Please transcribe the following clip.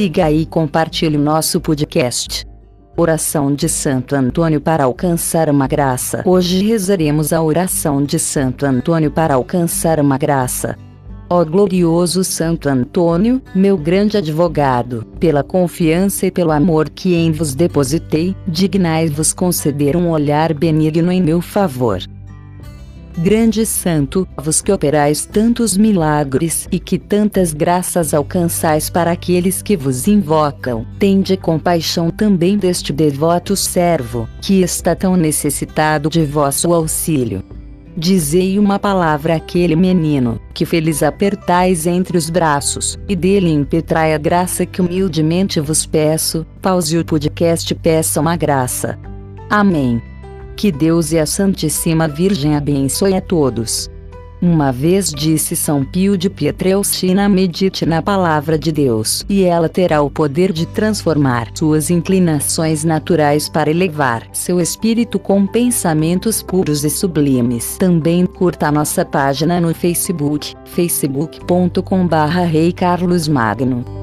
siga e compartilhe o nosso podcast. Oração de Santo Antônio para alcançar uma graça. Hoje rezaremos a oração de Santo Antônio para alcançar uma graça. Ó glorioso Santo Antônio, meu grande advogado, pela confiança e pelo amor que em vos depositei, dignai-vos conceder um olhar benigno em meu favor. Grande Santo, vos que operais tantos milagres e que tantas graças alcançais para aqueles que vos invocam, tende compaixão também deste devoto servo, que está tão necessitado de vosso auxílio. Dizei uma palavra àquele menino, que feliz apertais entre os braços, e dele impetrai a graça que humildemente vos peço. Pause o podcast peça uma graça. Amém. Que Deus e a Santíssima Virgem abençoe a todos. Uma vez disse São Pio de Pietrelcina: medite na palavra de Deus, e ela terá o poder de transformar suas inclinações naturais para elevar seu espírito com pensamentos puros e sublimes. Também curta nossa página no Facebook, facebook.com/rei Carlos Magno.